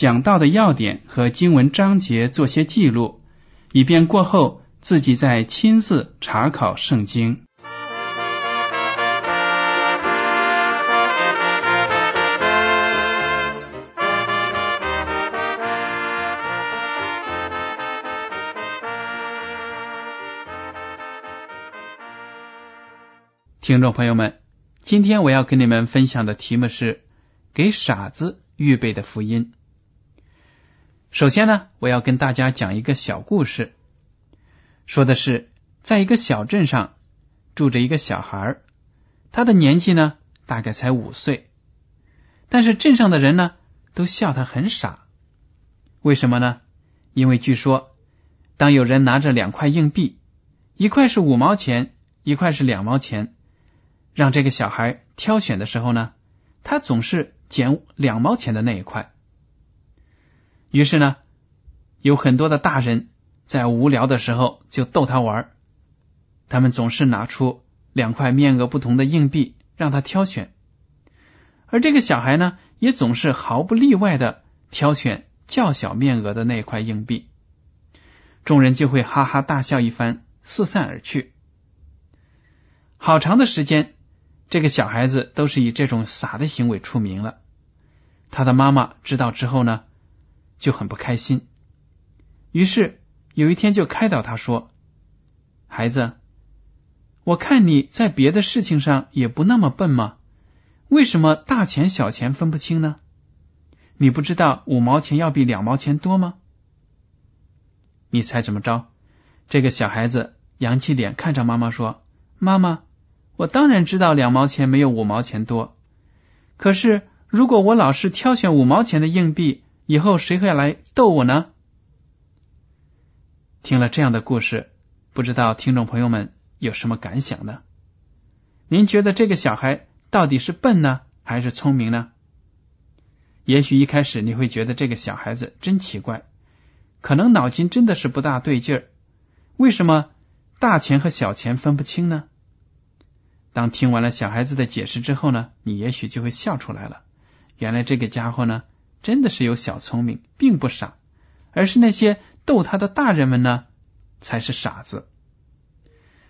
讲到的要点和经文章节做些记录，以便过后自己再亲自查考圣经。听众朋友们，今天我要跟你们分享的题目是“给傻子预备的福音”。首先呢，我要跟大家讲一个小故事，说的是在一个小镇上住着一个小孩他的年纪呢大概才五岁，但是镇上的人呢都笑他很傻。为什么呢？因为据说，当有人拿着两块硬币，一块是五毛钱，一块是两毛钱。让这个小孩挑选的时候呢，他总是捡两毛钱的那一块。于是呢，有很多的大人在无聊的时候就逗他玩他们总是拿出两块面额不同的硬币让他挑选，而这个小孩呢，也总是毫不例外的挑选较小面额的那块硬币。众人就会哈哈大笑一番，四散而去。好长的时间。这个小孩子都是以这种傻的行为出名了。他的妈妈知道之后呢，就很不开心。于是有一天就开导他说：“孩子，我看你在别的事情上也不那么笨吗？为什么大钱小钱分不清呢？你不知道五毛钱要比两毛钱多吗？”你猜怎么着？这个小孩子扬起脸看着妈妈说：“妈妈。”我当然知道两毛钱没有五毛钱多，可是如果我老是挑选五毛钱的硬币，以后谁会来逗我呢？听了这样的故事，不知道听众朋友们有什么感想呢？您觉得这个小孩到底是笨呢，还是聪明呢？也许一开始你会觉得这个小孩子真奇怪，可能脑筋真的是不大对劲儿。为什么大钱和小钱分不清呢？当听完了小孩子的解释之后呢，你也许就会笑出来了。原来这个家伙呢，真的是有小聪明，并不傻，而是那些逗他的大人们呢，才是傻子。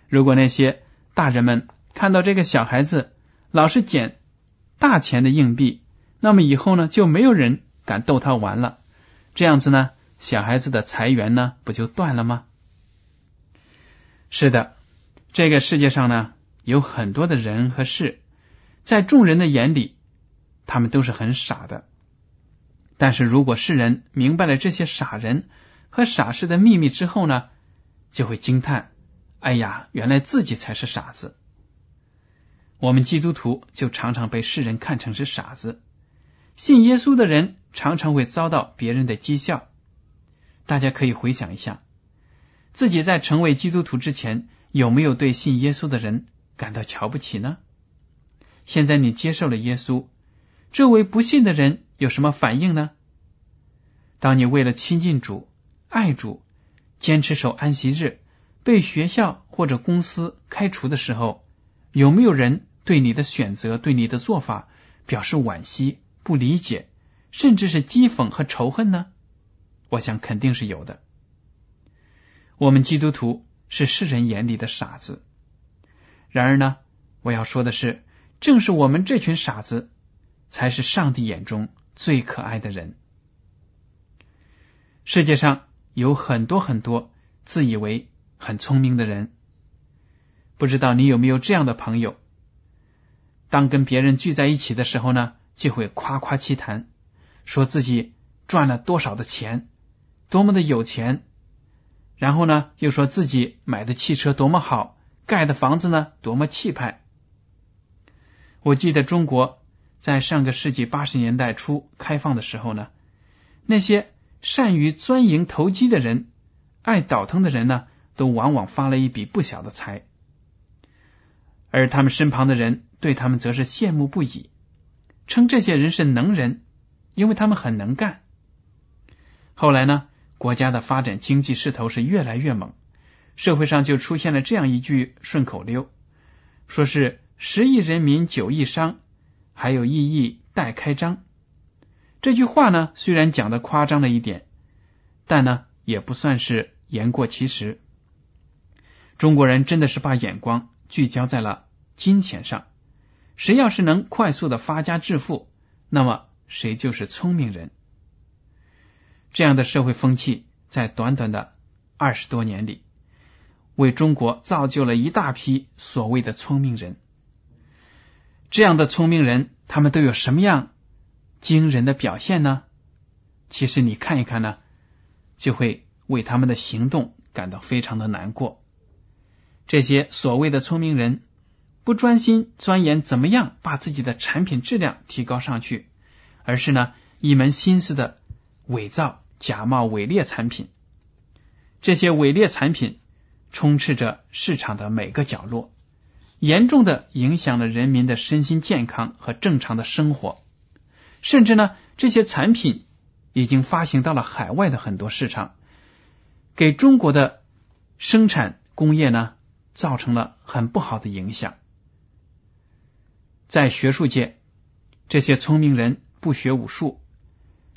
如果那些大人们看到这个小孩子老是捡大钱的硬币，那么以后呢，就没有人敢逗他玩了。这样子呢，小孩子的财源呢，不就断了吗？是的，这个世界上呢。有很多的人和事，在众人的眼里，他们都是很傻的。但是如果世人明白了这些傻人和傻事的秘密之后呢，就会惊叹：“哎呀，原来自己才是傻子。”我们基督徒就常常被世人看成是傻子，信耶稣的人常常会遭到别人的讥笑。大家可以回想一下，自己在成为基督徒之前，有没有对信耶稣的人？感到瞧不起呢？现在你接受了耶稣，这位不信的人有什么反应呢？当你为了亲近主、爱主、坚持守安息日，被学校或者公司开除的时候，有没有人对你的选择、对你的做法表示惋惜、不理解，甚至是讥讽和仇恨呢？我想肯定是有的。我们基督徒是世人眼里的傻子。然而呢，我要说的是，正是我们这群傻子，才是上帝眼中最可爱的人。世界上有很多很多自以为很聪明的人，不知道你有没有这样的朋友？当跟别人聚在一起的时候呢，就会夸夸其谈，说自己赚了多少的钱，多么的有钱，然后呢，又说自己买的汽车多么好，盖的房子呢多么气派。我记得中国在上个世纪八十年代初开放的时候呢，那些善于钻营投机的人、爱倒腾的人呢，都往往发了一笔不小的财，而他们身旁的人。对他们则是羡慕不已，称这些人是能人，因为他们很能干。后来呢，国家的发展经济势头是越来越猛，社会上就出现了这样一句顺口溜，说是十亿人民九亿商，还有一亿待开张。这句话呢，虽然讲的夸张了一点，但呢，也不算是言过其实。中国人真的是把眼光聚焦在了金钱上。谁要是能快速的发家致富，那么谁就是聪明人。这样的社会风气在短短的二十多年里，为中国造就了一大批所谓的聪明人。这样的聪明人，他们都有什么样惊人的表现呢？其实你看一看呢，就会为他们的行动感到非常的难过。这些所谓的聪明人。不专心钻研怎么样把自己的产品质量提高上去，而是呢一门心思的伪造、假冒伪劣产品。这些伪劣产品充斥着市场的每个角落，严重的影响了人民的身心健康和正常的生活。甚至呢，这些产品已经发行到了海外的很多市场，给中国的生产工业呢造成了很不好的影响。在学术界，这些聪明人不学武术，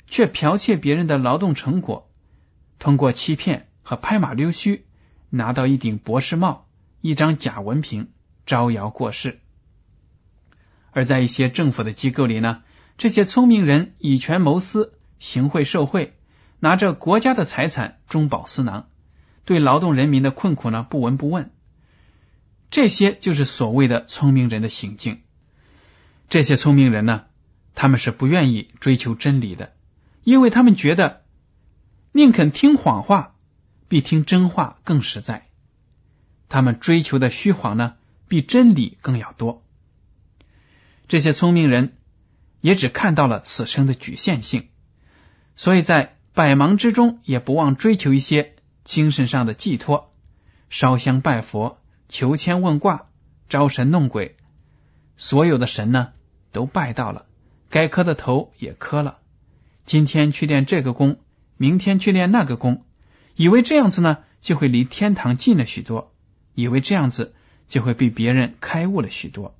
却剽窃别人的劳动成果，通过欺骗和拍马溜须，拿到一顶博士帽、一张假文凭，招摇过市。而在一些政府的机构里呢，这些聪明人以权谋私、行贿受贿，拿着国家的财产中饱私囊，对劳动人民的困苦呢不闻不问。这些就是所谓的聪明人的行径。这些聪明人呢，他们是不愿意追求真理的，因为他们觉得宁肯听谎话，比听真话更实在。他们追求的虚谎呢，比真理更要多。这些聪明人也只看到了此生的局限性，所以在百忙之中也不忘追求一些精神上的寄托，烧香拜佛、求签问卦、招神弄鬼。所有的神呢，都拜到了，该磕的头也磕了。今天去练这个功，明天去练那个功，以为这样子呢，就会离天堂近了许多，以为这样子就会比别人开悟了许多。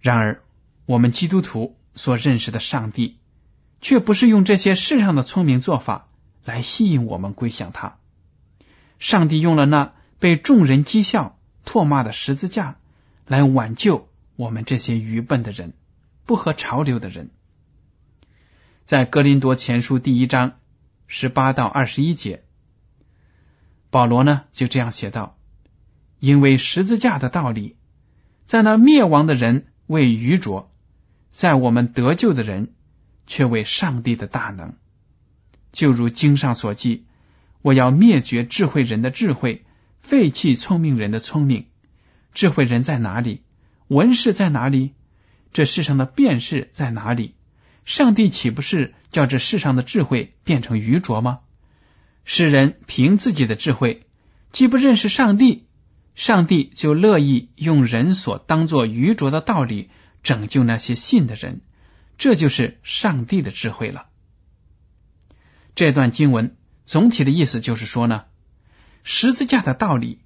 然而，我们基督徒所认识的上帝，却不是用这些世上的聪明做法来吸引我们归向他。上帝用了那被众人讥笑、唾骂的十字架。来挽救我们这些愚笨的人，不合潮流的人。在格林多前书第一章十八到二十一节，保罗呢就这样写道：“因为十字架的道理，在那灭亡的人为愚拙，在我们得救的人却为上帝的大能。就如经上所记，我要灭绝智慧人的智慧，废弃聪明人的聪明。”智慧人在哪里？文士在哪里？这世上的辨识在哪里？上帝岂不是叫这世上的智慧变成愚拙吗？世人凭自己的智慧，既不认识上帝，上帝就乐意用人所当作愚拙的道理拯救那些信的人。这就是上帝的智慧了。这段经文总体的意思就是说呢，十字架的道理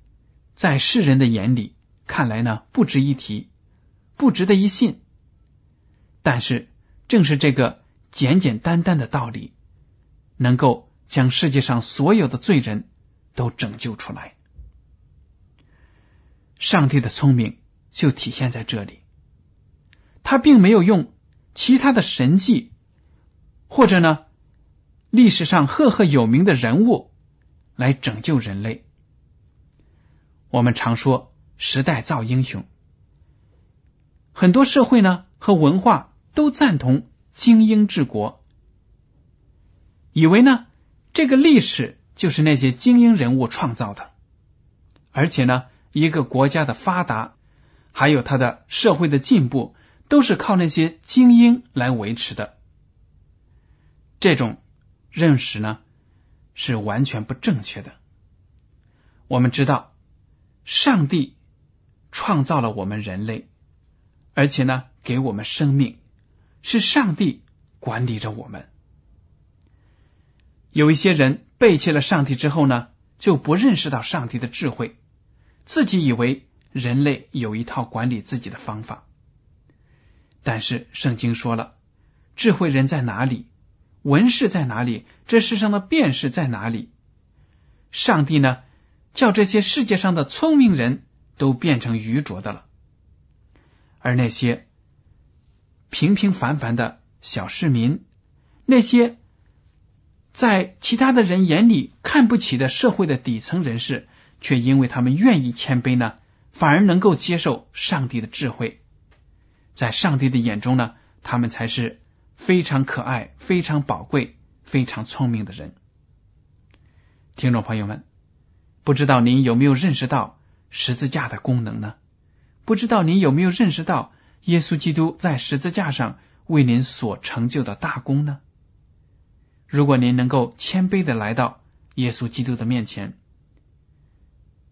在世人的眼里。看来呢，不值一提，不值得一信。但是，正是这个简简单单的道理，能够将世界上所有的罪人都拯救出来。上帝的聪明就体现在这里，他并没有用其他的神迹，或者呢历史上赫赫有名的人物来拯救人类。我们常说时代造英雄，很多社会呢和文化都赞同精英治国，以为呢这个历史就是那些精英人物创造的，而且呢一个国家的发达，还有它的社会的进步，都是靠那些精英来维持的。这种认识呢，是完全不正确的。我们知道，上帝创造了我们人类，而且呢，给我们生命，是上帝管理着我们。有一些人背弃了上帝之后呢，就不认识到上帝的智慧，自己以为人类有一套管理自己的方法。但是圣经说了，智慧人在哪里？文士在哪里？这世上的辨识在哪里？上帝呢？叫这些世界上的聪明人都变成愚拙的了，而那些平平凡凡的小市民，那些在其他的人眼里看不起的社会的底层人士，却因为他们愿意谦卑呢，反而能够接受上帝的智慧。在上帝的眼中呢，他们才是。非常可爱、非常宝贵、非常聪明的人，听众朋友们，不知道您有没有认识到十字架的功能呢？不知道您有没有认识到耶稣基督在十字架上为您所成就的大功呢？如果您能够谦卑的来到耶稣基督的面前，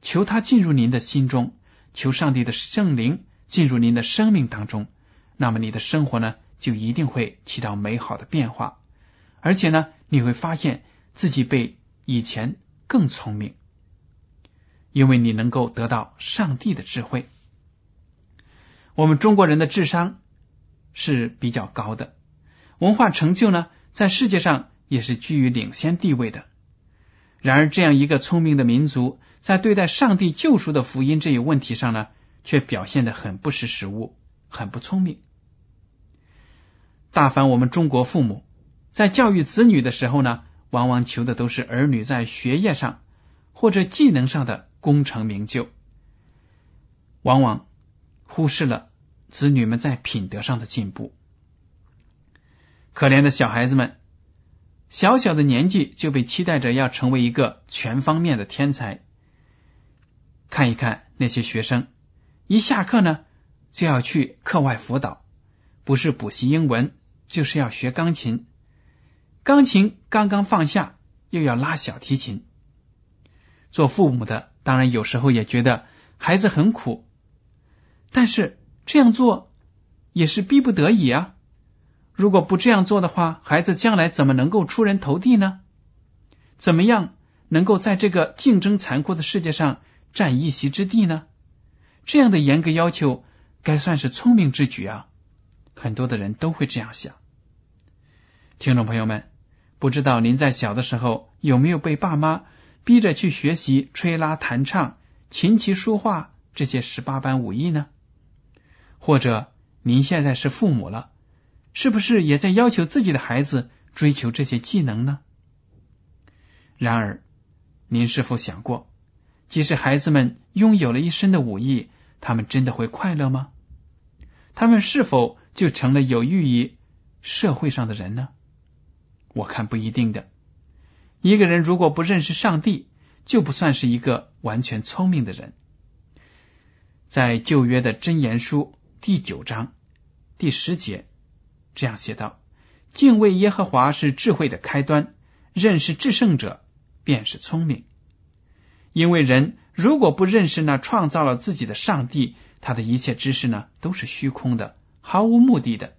求他进入您的心中，求上帝的圣灵进入您的生命当中，那么你的生活呢？就一定会起到美好的变化，而且呢，你会发现自己比以前更聪明，因为你能够得到上帝的智慧。我们中国人的智商是比较高的，文化成就呢，在世界上也是居于领先地位的。然而，这样一个聪明的民族，在对待上帝救赎的福音这一问题上呢，却表现的很不识时务，很不聪明。大凡我们中国父母在教育子女的时候呢，往往求的都是儿女在学业上或者技能上的功成名就，往往忽视了子女们在品德上的进步。可怜的小孩子们，小小的年纪就被期待着要成为一个全方面的天才。看一看那些学生，一下课呢就要去课外辅导，不是补习英文。就是要学钢琴，钢琴刚刚放下，又要拉小提琴。做父母的当然有时候也觉得孩子很苦，但是这样做也是逼不得已啊。如果不这样做的话，孩子将来怎么能够出人头地呢？怎么样能够在这个竞争残酷的世界上占一席之地呢？这样的严格要求，该算是聪明之举啊。很多的人都会这样想。听众朋友们，不知道您在小的时候有没有被爸妈逼着去学习吹拉弹唱、琴棋书画这些十八般武艺呢？或者您现在是父母了，是不是也在要求自己的孩子追求这些技能呢？然而，您是否想过，即使孩子们拥有了一身的武艺，他们真的会快乐吗？他们是否就成了有益于社会上的人呢？我看不一定的。一个人如果不认识上帝，就不算是一个完全聪明的人。在旧约的箴言书第九章第十节这样写道：“敬畏耶和华是智慧的开端，认识至圣者便是聪明。”因为人如果不认识那创造了自己的上帝，他的一切知识呢都是虚空的，毫无目的的。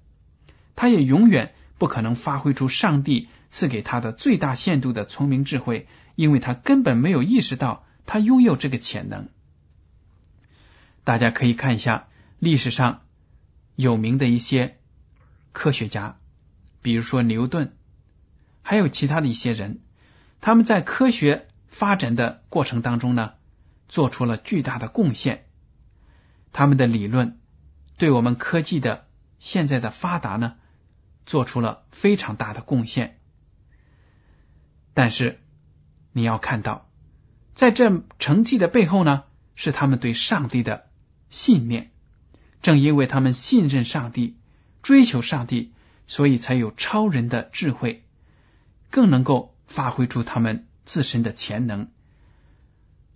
他也永远。不可能发挥出上帝赐给他的最大限度的聪明智慧，因为他根本没有意识到他拥有这个潜能。大家可以看一下历史上有名的一些科学家，比如说牛顿，还有其他的一些人，他们在科学发展的过程当中呢，做出了巨大的贡献。他们的理论对我们科技的现在的发达呢。做出了非常大的贡献。但是你要看到，在这成绩的背后呢，是他们对上帝的信念。正因为他们信任上帝、追求上帝，所以才有超人的智慧，更能够发挥出他们自身的潜能，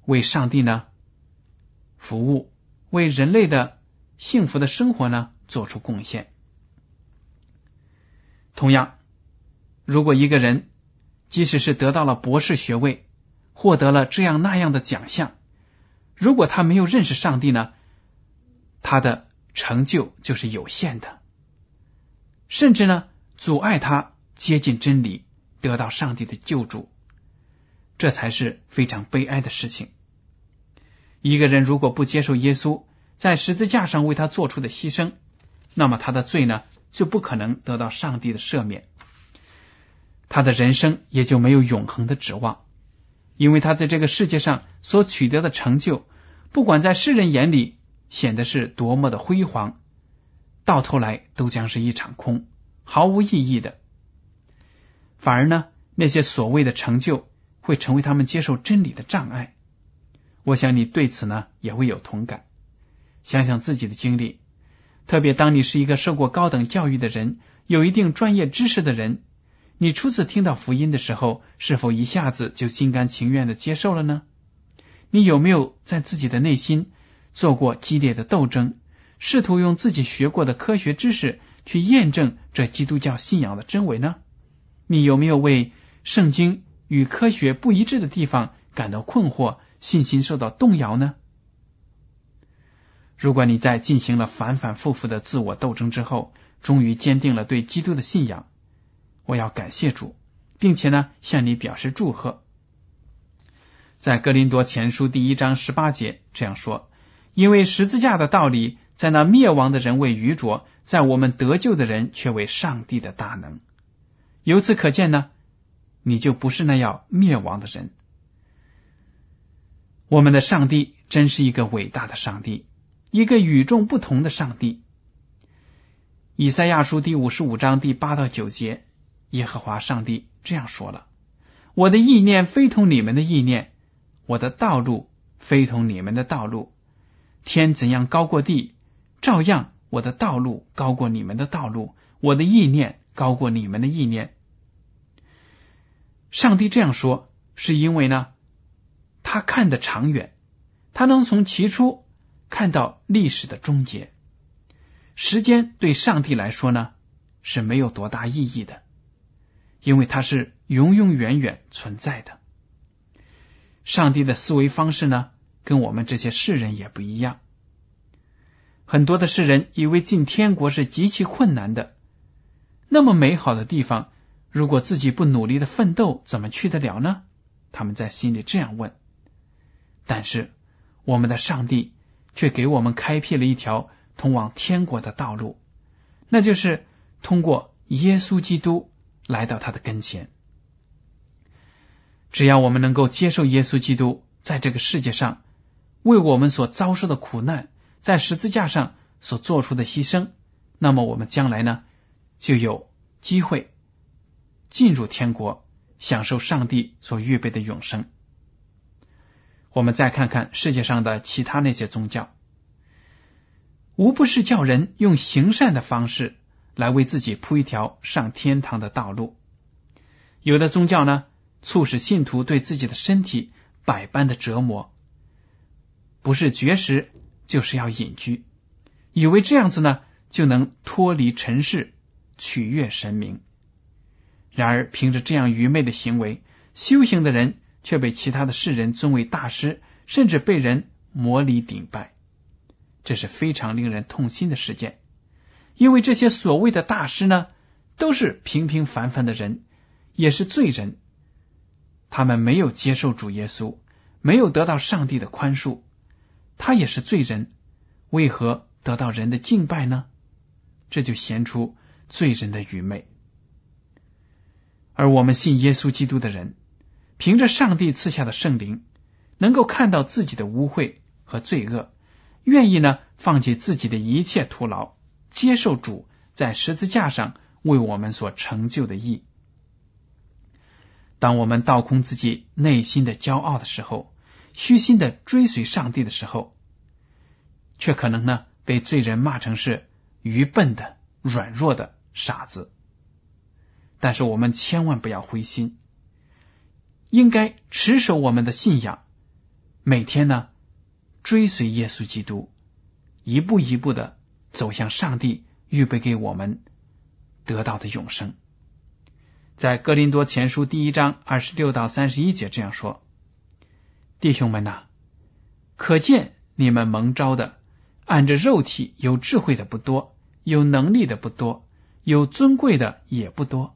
为上帝呢服务，为人类的幸福的生活呢做出贡献。同样，如果一个人即使是得到了博士学位，获得了这样那样的奖项，如果他没有认识上帝呢，他的成就就是有限的，甚至呢阻碍他接近真理，得到上帝的救助，这才是非常悲哀的事情。一个人如果不接受耶稣在十字架上为他做出的牺牲，那么他的罪呢就不可能得到上帝的赦免，他的人生也就没有永恒的指望，因为他在这个世界上所取得的成就，不管在世人眼里。显得是多么的辉煌，到头来都将是一场空，毫无意义的。反而呢，那些所谓的成就会成为他们接受真理的障碍。我想你对此呢也会有同感。想想自己的经历，特别当你是一个受过高等教育的人，有一定专业知识的人，你初次听到福音的时候，是否一下子就心甘情愿的接受了呢？你有没有在自己的内心？做过激烈的斗争，试图用自己学过的科学知识去验证这基督教信仰的真伪呢？你有没有为圣经与科学不一致的地方感到困惑，信心受到动摇呢？如果你在进行了反反复复的自我斗争之后，终于坚定了对基督的信仰，我要感谢主，并且呢向你表示祝贺。在哥林多前书第一章十八节这样说。因为十字架的道理，在那灭亡的人为愚拙，在我们得救的人却为上帝的大能。由此可见呢，你就不是那要灭亡的人。我们的上帝真是一个伟大的上帝，一个与众不同的上帝。以赛亚书第五十五章第八到九节，耶和华上帝这样说了：“我的意念非同你们的意念，我的道路非同你们的道路。”天怎样高过地，照样我的道路高过你们的道路，我的意念高过你们的意念。上帝这样说，是因为呢，他看得长远，他能从起初看到历史的终结。时间对上帝来说呢，是没有多大意义的，因为它是永永远远存在的。上帝的思维方式呢？跟我们这些世人也不一样。很多的世人以为进天国是极其困难的，那么美好的地方，如果自己不努力的奋斗，怎么去得了呢？他们在心里这样问。但是我们的上帝却给我们开辟了一条通往天国的道路，那就是通过耶稣基督来到他的跟前。只要我们能够接受耶稣基督在这个世界上。为我们所遭受的苦难，在十字架上所做出的牺牲，那么我们将来呢，就有机会进入天国，享受上帝所预备的永生。我们再看看世界上的其他那些宗教，无不是叫人用行善的方式来为自己铺一条上天堂的道路。有的宗教呢，促使信徒对自己的身体百般的折磨。不是绝食，就是要隐居，以为这样子呢就能脱离尘世，取悦神明。然而，凭着这样愚昧的行为，修行的人却被其他的世人尊为大师，甚至被人魔礼顶拜。这是非常令人痛心的事件，因为这些所谓的大师呢，都是平平凡凡的人，也是罪人。他们没有接受主耶稣，没有得到上帝的宽恕。他也是罪人，为何得到人的敬拜呢？这就显出罪人的愚昧。而我们信耶稣基督的人，凭着上帝赐下的圣灵，能够看到自己的污秽和罪恶，愿意呢放弃自己的一切徒劳，接受主在十字架上为我们所成就的义。当我们倒空自己内心的骄傲的时候，虚心的追随上帝的时候，却可能呢被罪人骂成是愚笨的、软弱的傻子。但是我们千万不要灰心，应该持守我们的信仰，每天呢追随耶稣基督，一步一步的走向上帝预备给我们得到的永生。在哥林多前书第一章二十六到三十一节这样说：“弟兄们呐，可见你们蒙召的，按着肉体有智慧的不多，有能力的不多，有尊贵的也不多。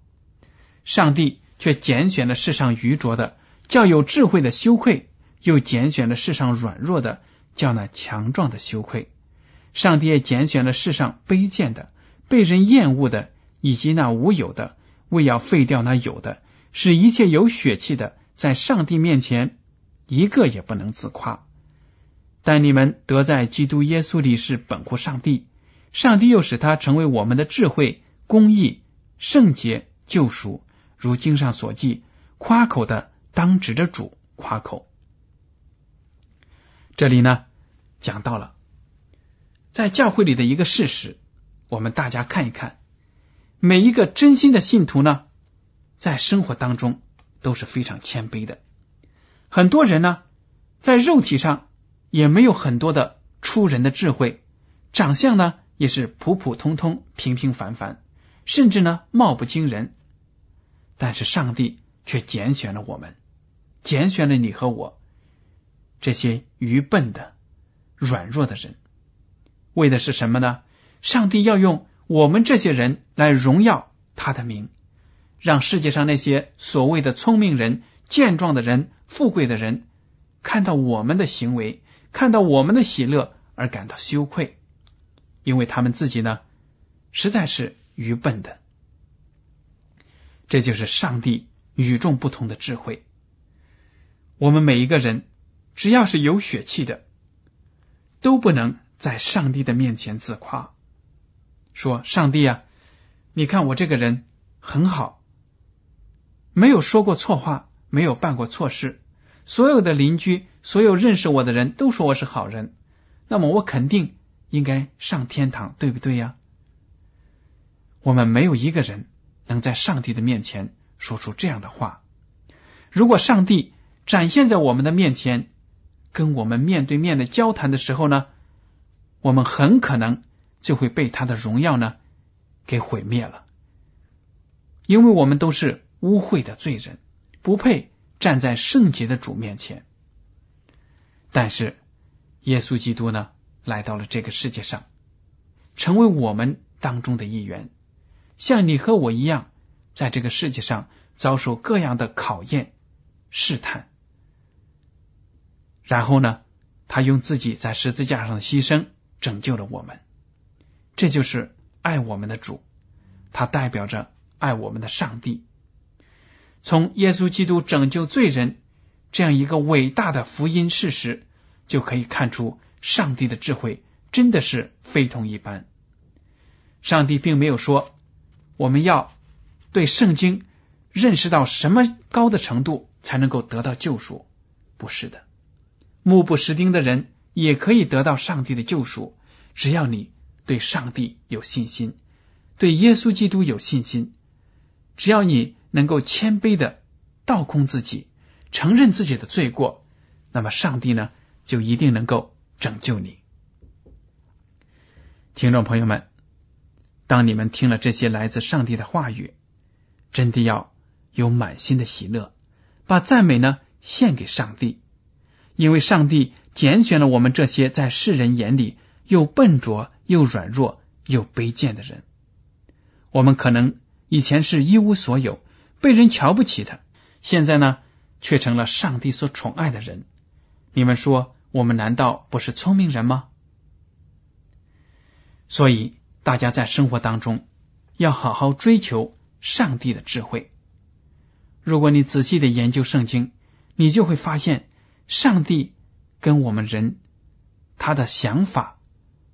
上帝却拣选了世上愚拙的，叫有智慧的羞愧；又拣选了世上软弱的，叫那强壮的羞愧。上帝也拣选了世上卑贱的、被人厌恶的，以及那无有的。”为要废掉那有的，使一切有血气的，在上帝面前一个也不能自夸。但你们得在基督耶稣里是本乎上帝，上帝又使他成为我们的智慧、公义、圣洁、救赎。如经上所记，夸口的当指着主夸口。这里呢，讲到了在教会里的一个事实，我们大家看一看。每一个真心的信徒呢，在生活当中都是非常谦卑的。很多人呢，在肉体上也没有很多的出人的智慧，长相呢也是普普通通、平平凡凡，甚至呢貌不惊人。但是上帝却拣选了我们，拣选了你和我这些愚笨的、软弱的人，为的是什么呢？上帝要用。我们这些人来荣耀他的名，让世界上那些所谓的聪明人、健壮的人、富贵的人，看到我们的行为，看到我们的喜乐而感到羞愧，因为他们自己呢，实在是愚笨的。这就是上帝与众不同的智慧。我们每一个人，只要是有血气的，都不能在上帝的面前自夸。说：“上帝啊，你看我这个人很好，没有说过错话，没有办过错事。所有的邻居，所有认识我的人都说我是好人，那么我肯定应该上天堂，对不对呀？我们没有一个人能在上帝的面前说出这样的话。如果上帝展现在我们的面前，跟我们面对面的交谈的时候呢，我们很可能。”就会被他的荣耀呢给毁灭了，因为我们都是污秽的罪人，不配站在圣洁的主面前。但是耶稣基督呢来到了这个世界上，成为我们当中的一员，像你和我一样，在这个世界上遭受各样的考验、试探，然后呢，他用自己在十字架上的牺牲拯救了我们。这就是爱我们的主，他代表着爱我们的上帝。从耶稣基督拯救罪人这样一个伟大的福音事实，就可以看出上帝的智慧真的是非同一般。上帝并没有说我们要对圣经认识到什么高的程度才能够得到救赎，不是的，目不识丁的人也可以得到上帝的救赎，只要你。对上帝有信心，对耶稣基督有信心。只要你能够谦卑的倒空自己，承认自己的罪过，那么上帝呢，就一定能够拯救你。听众朋友们，当你们听了这些来自上帝的话语，真的要有满心的喜乐，把赞美呢献给上帝，因为上帝拣选了我们这些在世人眼里又笨拙。又软弱又卑贱的人，我们可能以前是一无所有，被人瞧不起的，现在呢，却成了上帝所宠爱的人。你们说，我们难道不是聪明人吗？所以，大家在生活当中要好好追求上帝的智慧。如果你仔细的研究圣经，你就会发现，上帝跟我们人他的想法。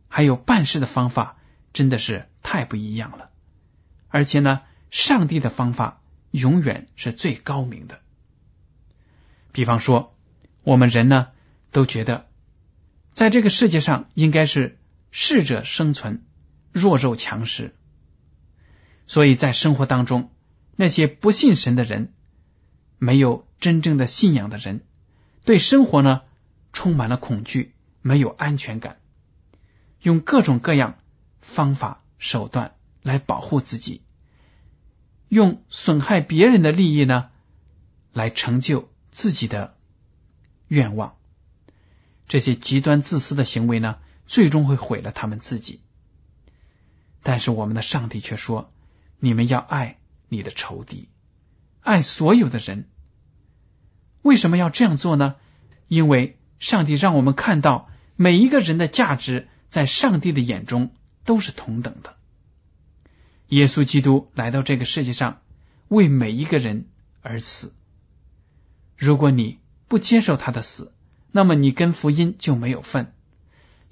还有办事的方法真的是太不一样了，而且呢，上帝的方法永远是最高明的。比方说，我们人呢都觉得，在这个世界上应该是适者生存，弱肉强食。所以在生活当中，那些不信神的人，没有真正的信仰的人，对生活呢充满了恐惧，没有安全感，用各种各样方法手段来保护自己，用损害别人的利益呢来成就自己的愿望。这些极端自私的行为呢，最终会毁了他们自己。但是我们的上帝却说。你们要爱你的仇敌，爱所有的人。为什么要这样做呢？因为上帝让我们看到每一个人的价值，在上帝的眼中都是同等的。耶稣基督来到这个世界上，为每一个人而死。如果你不接受他的死，那么你跟福音就没有份。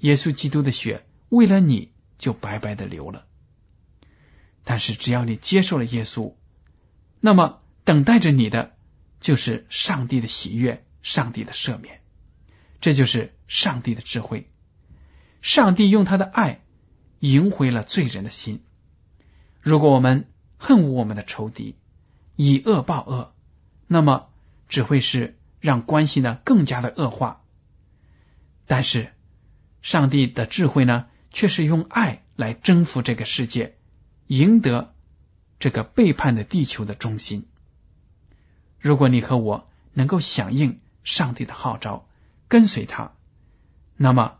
耶稣基督的血为了你就白白的流了。但是，只要你接受了耶稣，那么等待着你的就是上帝的喜悦、上帝的赦免。这就是上帝的智慧。上帝用他的爱赢回了罪人的心。如果我们恨恶我们的仇敌，以恶报恶，那么只会是让关系呢更加的恶化。但是，上帝的智慧呢，却是用爱来征服这个世界。赢得这个背叛的地球的中心。如果你和我能够响应上帝的号召，跟随他，那么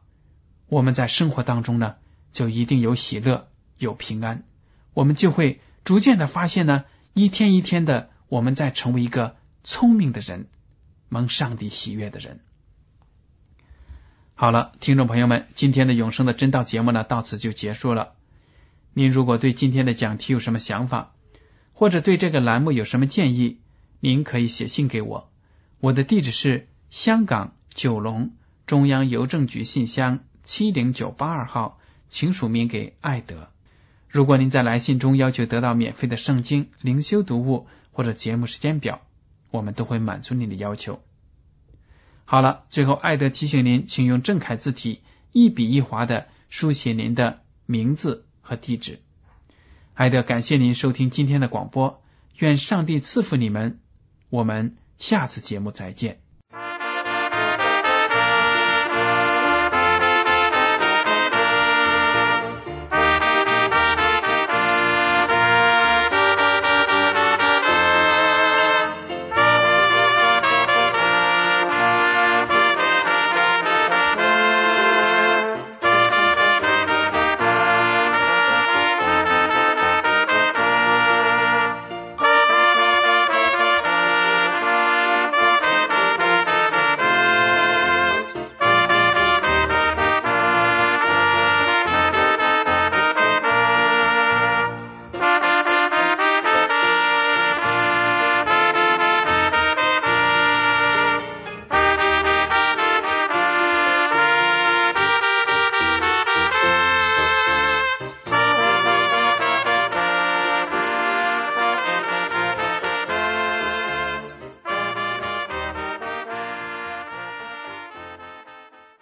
我们在生活当中呢，就一定有喜乐，有平安。我们就会逐渐的发现呢，一天一天的，我们在成为一个聪明的人，蒙上帝喜悦的人。好了，听众朋友们，今天的永生的真道节目呢，到此就结束了。您如果对今天的讲题有什么想法，或者对这个栏目有什么建议，您可以写信给我。我的地址是香港九龙中央邮政局信箱七零九八二号，请署名给艾德。如果您在来信中要求得到免费的圣经灵修读物或者节目时间表，我们都会满足您的要求。好了，最后艾德提醒您，请用正楷字体一笔一划的书写您的名字。和地址，艾德，感谢您收听今天的广播，愿上帝赐福你们，我们下次节目再见。